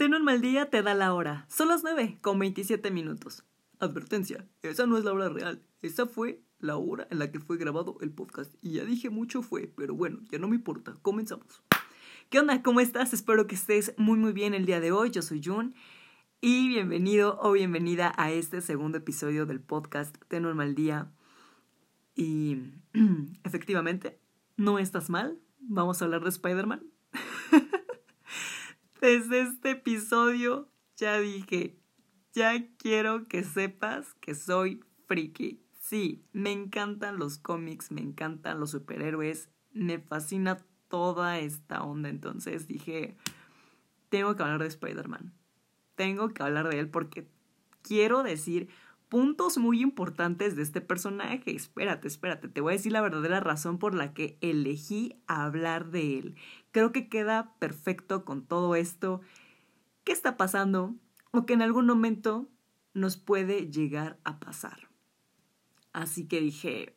Ten un mal día, te da la hora. Son las 9 con 27 minutos. Advertencia, esa no es la hora real. Esa fue la hora en la que fue grabado el podcast. Y ya dije mucho fue, pero bueno, ya no me importa. Comenzamos. ¿Qué onda? ¿Cómo estás? Espero que estés muy muy bien el día de hoy. Yo soy Jun. Y bienvenido o bienvenida a este segundo episodio del podcast Ten un mal día. Y efectivamente, no estás mal. Vamos a hablar de Spider-Man. Desde este episodio ya dije, ya quiero que sepas que soy friki. Sí, me encantan los cómics, me encantan los superhéroes, me fascina toda esta onda. Entonces dije, tengo que hablar de Spider-Man. Tengo que hablar de él porque quiero decir puntos muy importantes de este personaje. Espérate, espérate, te voy a decir la verdadera razón por la que elegí hablar de él. Creo que queda perfecto con todo esto. ¿Qué está pasando? O que en algún momento nos puede llegar a pasar. Así que dije,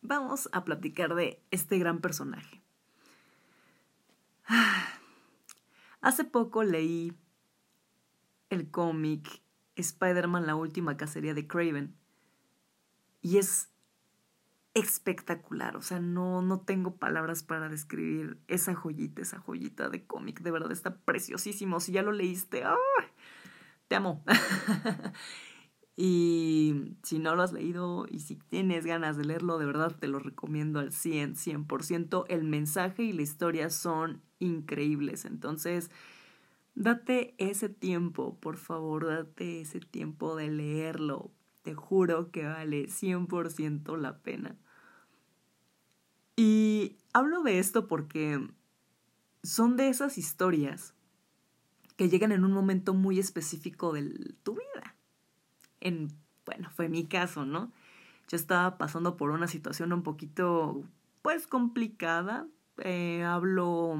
vamos a platicar de este gran personaje. Hace poco leí el cómic Spider-Man la última cacería de Craven. Y es espectacular, o sea, no, no tengo palabras para describir esa joyita, esa joyita de cómic, de verdad está preciosísimo, si ya lo leíste, te amo. y si no lo has leído y si tienes ganas de leerlo, de verdad te lo recomiendo al 100, 100%, el mensaje y la historia son increíbles, entonces Date ese tiempo, por favor, date ese tiempo de leerlo. Te juro que vale 100% la pena. Y hablo de esto porque son de esas historias que llegan en un momento muy específico de tu vida. En, bueno, fue mi caso, ¿no? Yo estaba pasando por una situación un poquito, pues, complicada. Eh, hablo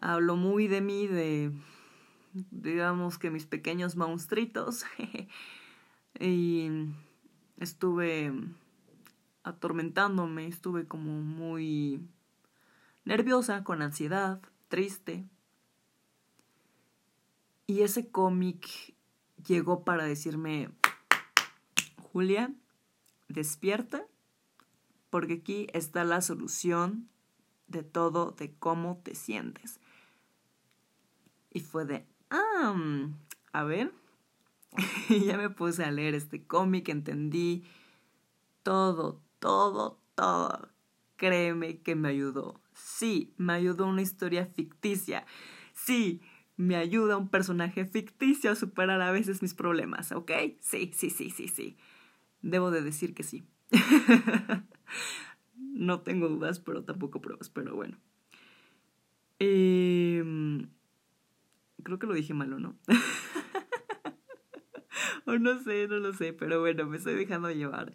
hablo muy de mí, de digamos que mis pequeños monstruitos. y estuve atormentándome, estuve como muy nerviosa, con ansiedad, triste. Y ese cómic llegó para decirme, Julia, despierta, porque aquí está la solución de todo, de cómo te sientes. Y fue de, ah, a ver. y ya me puse a leer este cómic, entendí todo, todo, todo. Créeme que me ayudó. Sí, me ayudó una historia ficticia. Sí, me ayuda un personaje ficticio a superar a veces mis problemas, ¿ok? Sí, sí, sí, sí, sí. Debo de decir que sí. no tengo dudas, pero tampoco pruebas, pero bueno. Eh, Creo que lo dije malo, ¿no? o no sé, no lo sé, pero bueno, me estoy dejando llevar.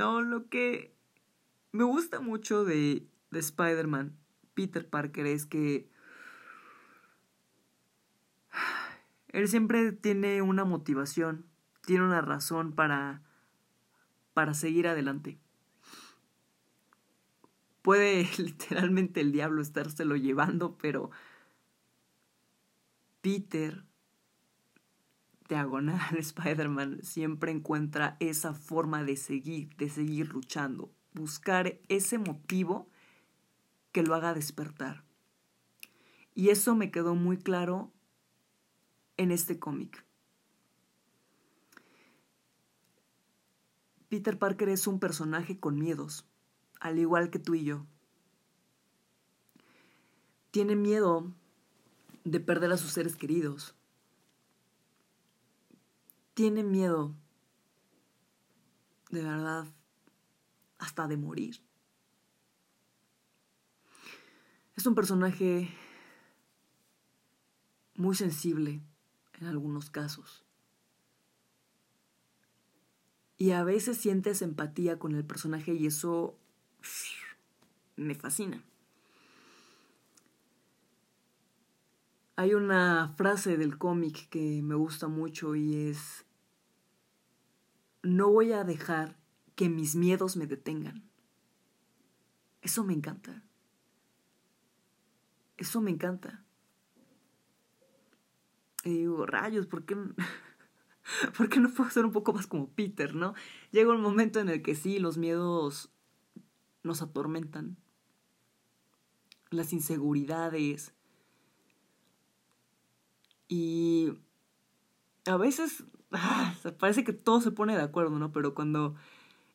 No, lo que me gusta mucho de, de Spider-Man, Peter Parker, es que él siempre tiene una motivación, tiene una razón para, para seguir adelante. Puede literalmente el diablo estárselo llevando, pero Peter, diagonal Spider-Man, siempre encuentra esa forma de seguir, de seguir luchando, buscar ese motivo que lo haga despertar. Y eso me quedó muy claro en este cómic. Peter Parker es un personaje con miedos, al igual que tú y yo. Tiene miedo de perder a sus seres queridos. Tiene miedo, de verdad, hasta de morir. Es un personaje muy sensible en algunos casos. Y a veces sientes empatía con el personaje y eso me fascina. Hay una frase del cómic que me gusta mucho y es, no voy a dejar que mis miedos me detengan. Eso me encanta. Eso me encanta. Y digo, rayos, ¿por qué, ¿por qué no puedo ser un poco más como Peter, no? Llega un momento en el que sí, los miedos nos atormentan. Las inseguridades. Y a veces ah, parece que todo se pone de acuerdo, ¿no? Pero cuando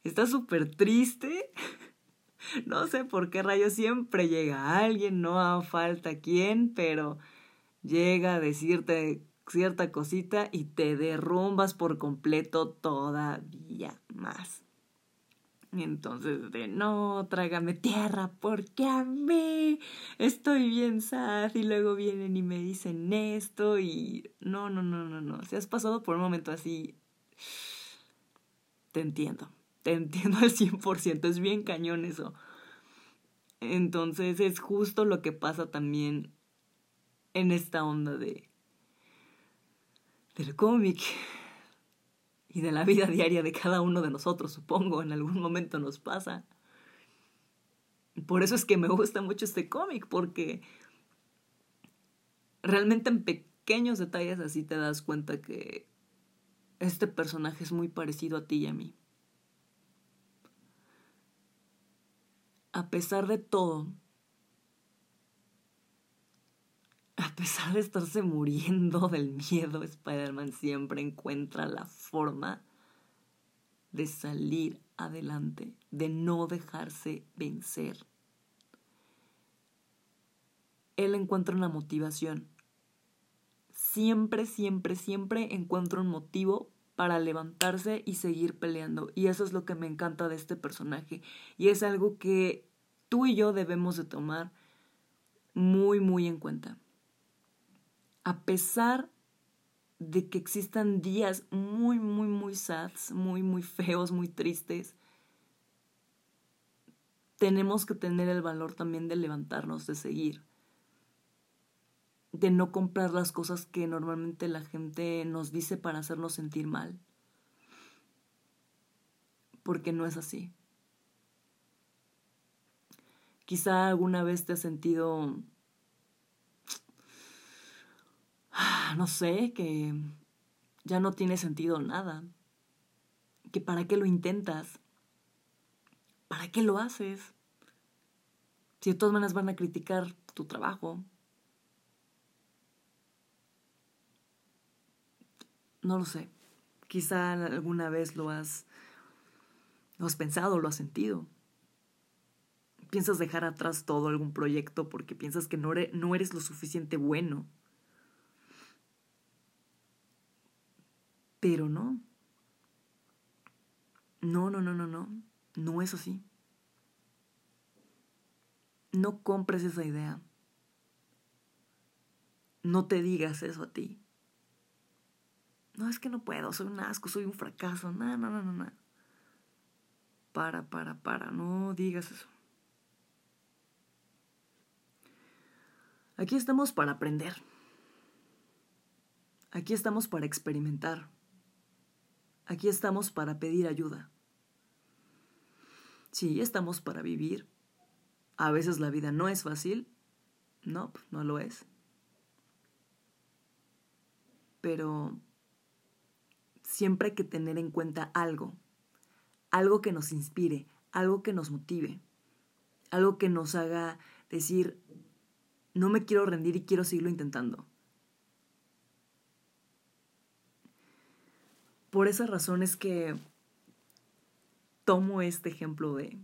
estás súper triste, no sé por qué rayos siempre llega alguien, no haga falta quién, pero llega a decirte cierta cosita y te derrumbas por completo todavía más. Entonces de no, trágame tierra porque a mí estoy bien sad y luego vienen y me dicen esto y no, no, no, no, no. Si has pasado por un momento así, te entiendo, te entiendo al 100%, es bien cañón eso. Entonces es justo lo que pasa también en esta onda de del cómic y de la vida diaria de cada uno de nosotros, supongo, en algún momento nos pasa. Por eso es que me gusta mucho este cómic, porque realmente en pequeños detalles así te das cuenta que este personaje es muy parecido a ti y a mí. A pesar de todo, a pesar de estarse muriendo del miedo, Spider-Man siempre encuentra la forma de salir adelante, de no dejarse vencer. Él encuentra una motivación. Siempre, siempre, siempre encuentra un motivo para levantarse y seguir peleando. Y eso es lo que me encanta de este personaje. Y es algo que tú y yo debemos de tomar muy, muy en cuenta a pesar de que existan días muy, muy, muy sads, muy, muy feos, muy tristes, tenemos que tener el valor también de levantarnos, de seguir, de no comprar las cosas que normalmente la gente nos dice para hacernos sentir mal, porque no es así. Quizá alguna vez te has sentido no sé, que ya no tiene sentido nada, que para qué lo intentas, para qué lo haces, si de todas maneras van a criticar tu trabajo. No lo sé. Quizá alguna vez lo has, lo has pensado, lo has sentido. Piensas dejar atrás todo algún proyecto porque piensas que no no eres lo suficiente bueno Pero no. No, no, no, no, no. No es así. No compres esa idea. No te digas eso a ti. No, es que no puedo, soy un asco, soy un fracaso. No, no, no, no, no. Para, para, para, no digas eso. Aquí estamos para aprender. Aquí estamos para experimentar. Aquí estamos para pedir ayuda. Sí, estamos para vivir. A veces la vida no es fácil. No, no lo es. Pero siempre hay que tener en cuenta algo. Algo que nos inspire, algo que nos motive, algo que nos haga decir, no me quiero rendir y quiero seguirlo intentando. Por esa razón es que tomo este ejemplo de,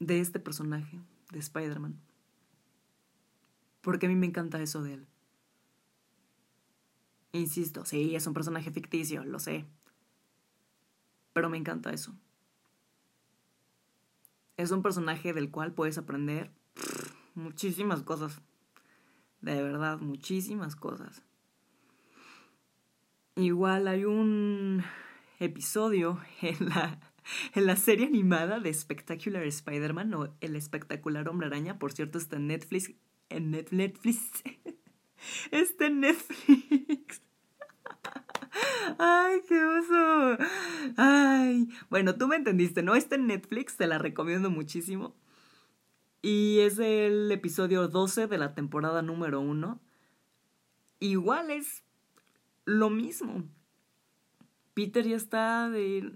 de este personaje, de Spider-Man. Porque a mí me encanta eso de él. Insisto, sí, es un personaje ficticio, lo sé. Pero me encanta eso. Es un personaje del cual puedes aprender muchísimas cosas. De verdad, muchísimas cosas. Igual hay un episodio en la, en la serie animada de Spectacular Spider-Man o El Espectacular Hombre Araña. Por cierto, está en Netflix. En Netflix. está en Netflix. Ay, qué oso. Ay. Bueno, tú me entendiste, ¿no? Está en Netflix, te la recomiendo muchísimo. Y es el episodio 12 de la temporada número 1. Igual es lo mismo. Peter ya está de...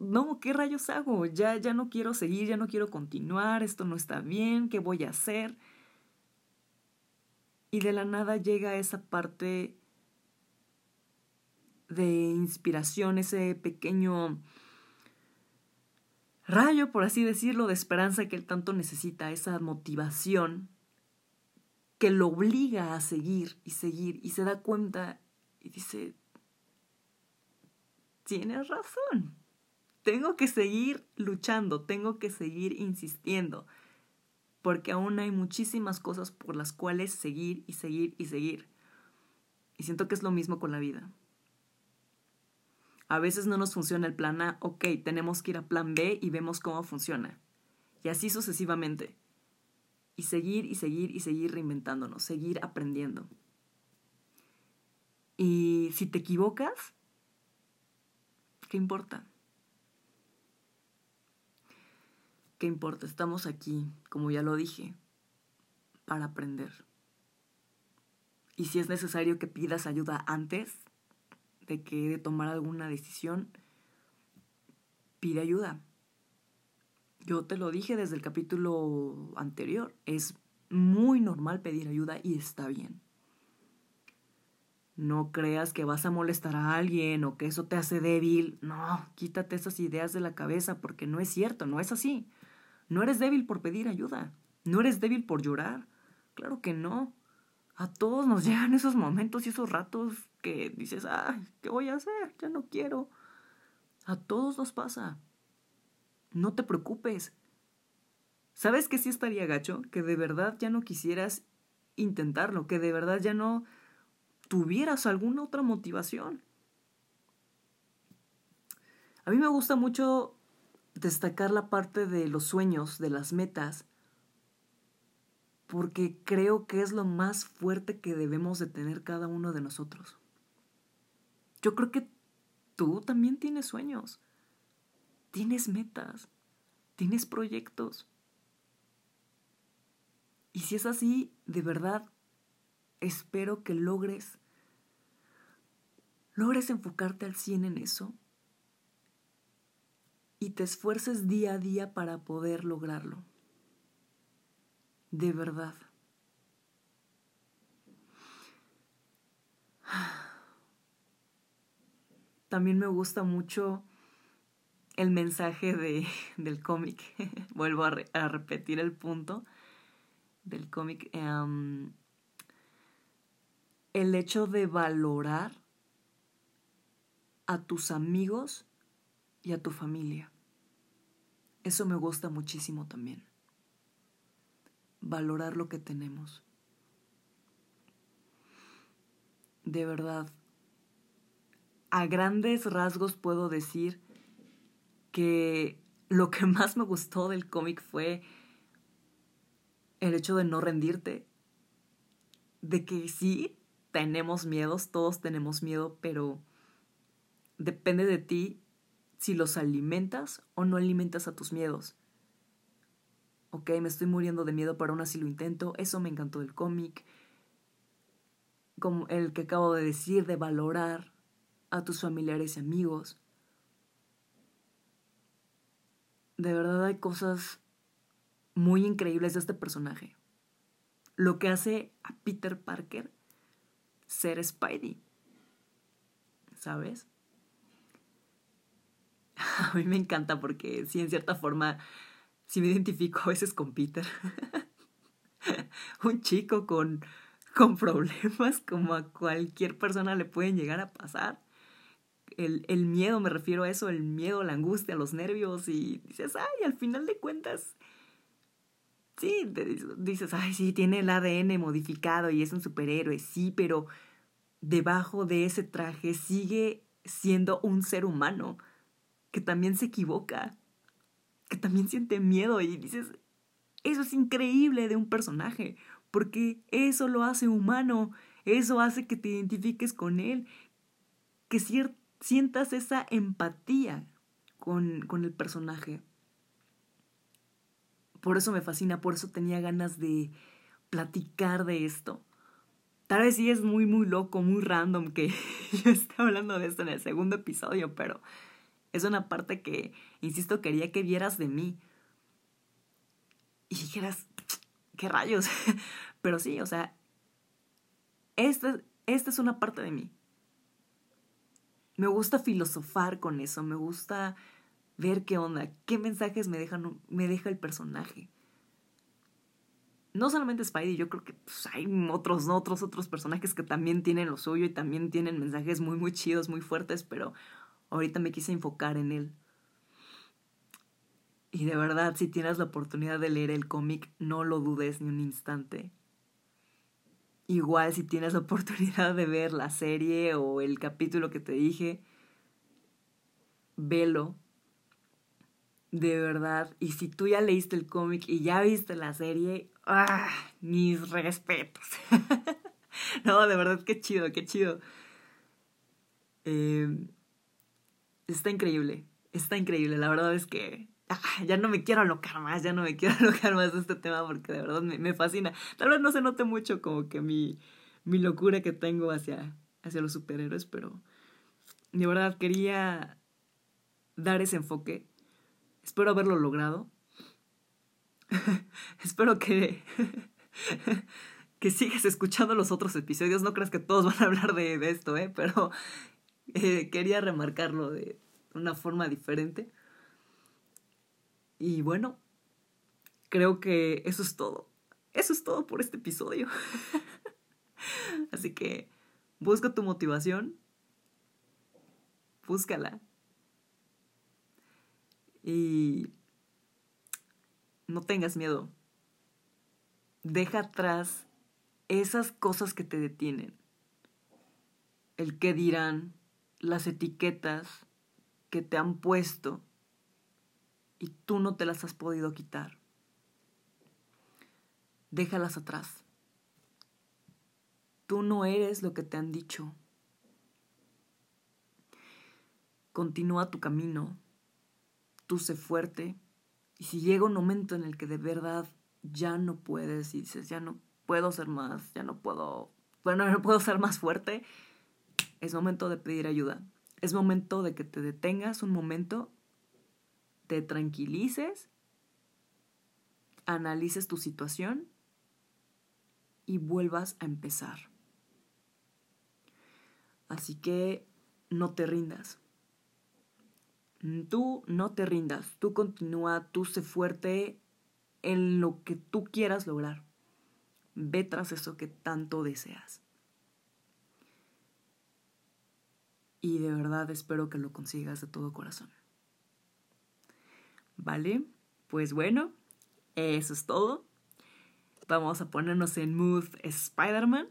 No, ¿qué rayos hago? Ya, ya no quiero seguir, ya no quiero continuar, esto no está bien, ¿qué voy a hacer? Y de la nada llega esa parte de inspiración, ese pequeño rayo, por así decirlo, de esperanza que él tanto necesita, esa motivación que lo obliga a seguir y seguir y se da cuenta y dice, tienes razón, tengo que seguir luchando, tengo que seguir insistiendo, porque aún hay muchísimas cosas por las cuales seguir y seguir y seguir. Y siento que es lo mismo con la vida. A veces no nos funciona el plan A, ok, tenemos que ir a plan B y vemos cómo funciona. Y así sucesivamente. Y seguir y seguir y seguir reinventándonos, seguir aprendiendo. Y si te equivocas, ¿qué importa? ¿Qué importa? Estamos aquí, como ya lo dije, para aprender. Y si es necesario que pidas ayuda antes, de que de tomar alguna decisión, pide ayuda. Yo te lo dije desde el capítulo anterior, es muy normal pedir ayuda y está bien. No creas que vas a molestar a alguien o que eso te hace débil. No, quítate esas ideas de la cabeza porque no es cierto, no es así. No eres débil por pedir ayuda. No eres débil por llorar. Claro que no. A todos nos llegan esos momentos y esos ratos que dices, ay, ¿qué voy a hacer? Ya no quiero. A todos nos pasa. No te preocupes. ¿Sabes que sí estaría gacho? Que de verdad ya no quisieras intentarlo, que de verdad ya no tuvieras alguna otra motivación. A mí me gusta mucho destacar la parte de los sueños, de las metas, porque creo que es lo más fuerte que debemos de tener cada uno de nosotros. Yo creo que tú también tienes sueños, tienes metas, tienes proyectos. Y si es así, de verdad, espero que logres, logres enfocarte al 100 en eso y te esfuerces día a día para poder lograrlo. De verdad. También me gusta mucho el mensaje de, del cómic. Vuelvo a, repetir el punto del cómic. Em, el hecho de valorar a tus amigos y a tu familia. Eso me gusta muchísimo también. Valorar lo que tenemos. De verdad, a grandes rasgos puedo decir que lo que más me gustó del cómic fue el hecho de no rendirte. De que sí, tenemos miedos, todos tenemos miedo, pero depende de ti si los alimentas o no alimentas a tus miedos. Ok, me estoy muriendo de miedo, pero aún así lo intento. Eso me encantó del cómic. Como el que acabo de decir, de valorar a tus familiares y amigos. De verdad hay cosas muy increíbles de este personaje. Lo que hace a Peter Parker ser Spidey. ¿Sabes? A mí me encanta porque sí, en cierta forma, sí me identifico a veces con Peter. Un chico con, con problemas como a cualquier persona le pueden llegar a pasar el, miedo, me refiero a eso, el miedo, la angustia, los nervios y dices, ay, al final de cuentas, sí, dices, ay, sí, tiene el ADN modificado y es un superhéroe, sí, pero debajo de ese traje sigue siendo un ser humano que también se equivoca, que también siente miedo y dices, eso es increíble de un personaje, porque eso lo hace humano, eso hace que te identifiques con él, que sientas esa empatía con, con el personaje. Por eso me fascina, por eso tenía ganas de platicar de esto. Tal vez sí es muy, muy loco, muy random que yo esté hablando de esto en el segundo episodio, pero es una parte que, insisto, quería que vieras de mí. Y dijeras, ¿qué rayos? pero sí, o sea, esta, esta es una parte de mí. Me gusta filosofar con eso, me gusta ver qué onda, qué mensajes me, me deja el personaje. No solamente Spidey, yo creo que pues, hay otros, otros, otros personajes que también tienen lo suyo y también tienen mensajes muy, muy chidos, muy fuertes, pero ahorita me quise enfocar en él. Y de verdad, si tienes la oportunidad de leer el cómic, no lo dudes ni un instante. Igual si tienes la oportunidad de ver la serie o el capítulo que te dije, velo. De verdad. Y si tú ya leíste el cómic y ya viste la serie, ¡ah! Mis respetos. no, de verdad, qué chido, qué chido. Em, está increíble. Está increíble. La verdad es que Ah, ya no me quiero alocar más, ya no me quiero alocar más de este tema porque de verdad me, fascina. Tal vez no se note mucho como que mi, mi locura que tengo hacia, hacia los superhéroes, pero de verdad quería dar ese enfoque. Espero haberlo logrado. Espero que, que sigas escuchando los otros episodios. No creas que todos van a hablar de, de esto, ¿eh? pero eh, quería remarcarlo de una forma diferente. Y bueno, creo que eso es todo. Eso es todo por este episodio. Así que busca tu motivación. Búscala. Y no tengas miedo. Deja atrás esas cosas que te detienen. El que dirán, las etiquetas que te han puesto y tú no te las has podido quitar. Déjalas atrás. Tú no eres lo que te han dicho. Continúa tu camino. Tú sé fuerte. Y si llega un momento en el que de verdad ya no puedes y dices, ya no puedo ser más, ya no puedo, bueno, no puedo ser más fuerte, es momento de pedir ayuda. Es momento de que te detengas un momento te tranquilices, analices tu situación y vuelvas a empezar. Así que no te rindas. Tú no te rindas, tú continúa, tú sé fuerte en lo que tú quieras lograr. Ve tras eso que tanto deseas. Y de verdad espero que lo consigas de todo corazón. ¿Vale? Pues bueno, eso es todo. Vamos a ponernos en mood Spider-Man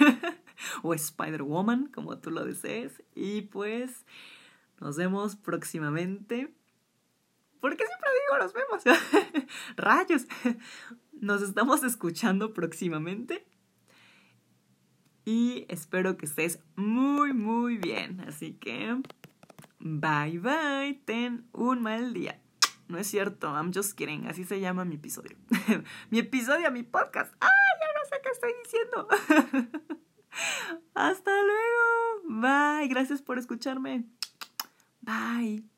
o Spider-Woman, como tú lo desees. Y pues nos vemos próximamente. ¿Por qué siempre digo nos vemos? Rayos. Nos estamos escuchando próximamente. Y espero que estés muy, muy bien. Así que, bye, bye. Ten un mal día. No es cierto, I'm just kidding. Así se llama mi episodio. mi episodio, mi podcast. ¡Ah! Ya no sé qué estoy diciendo. Hasta luego. Bye. Gracias por escucharme. Bye.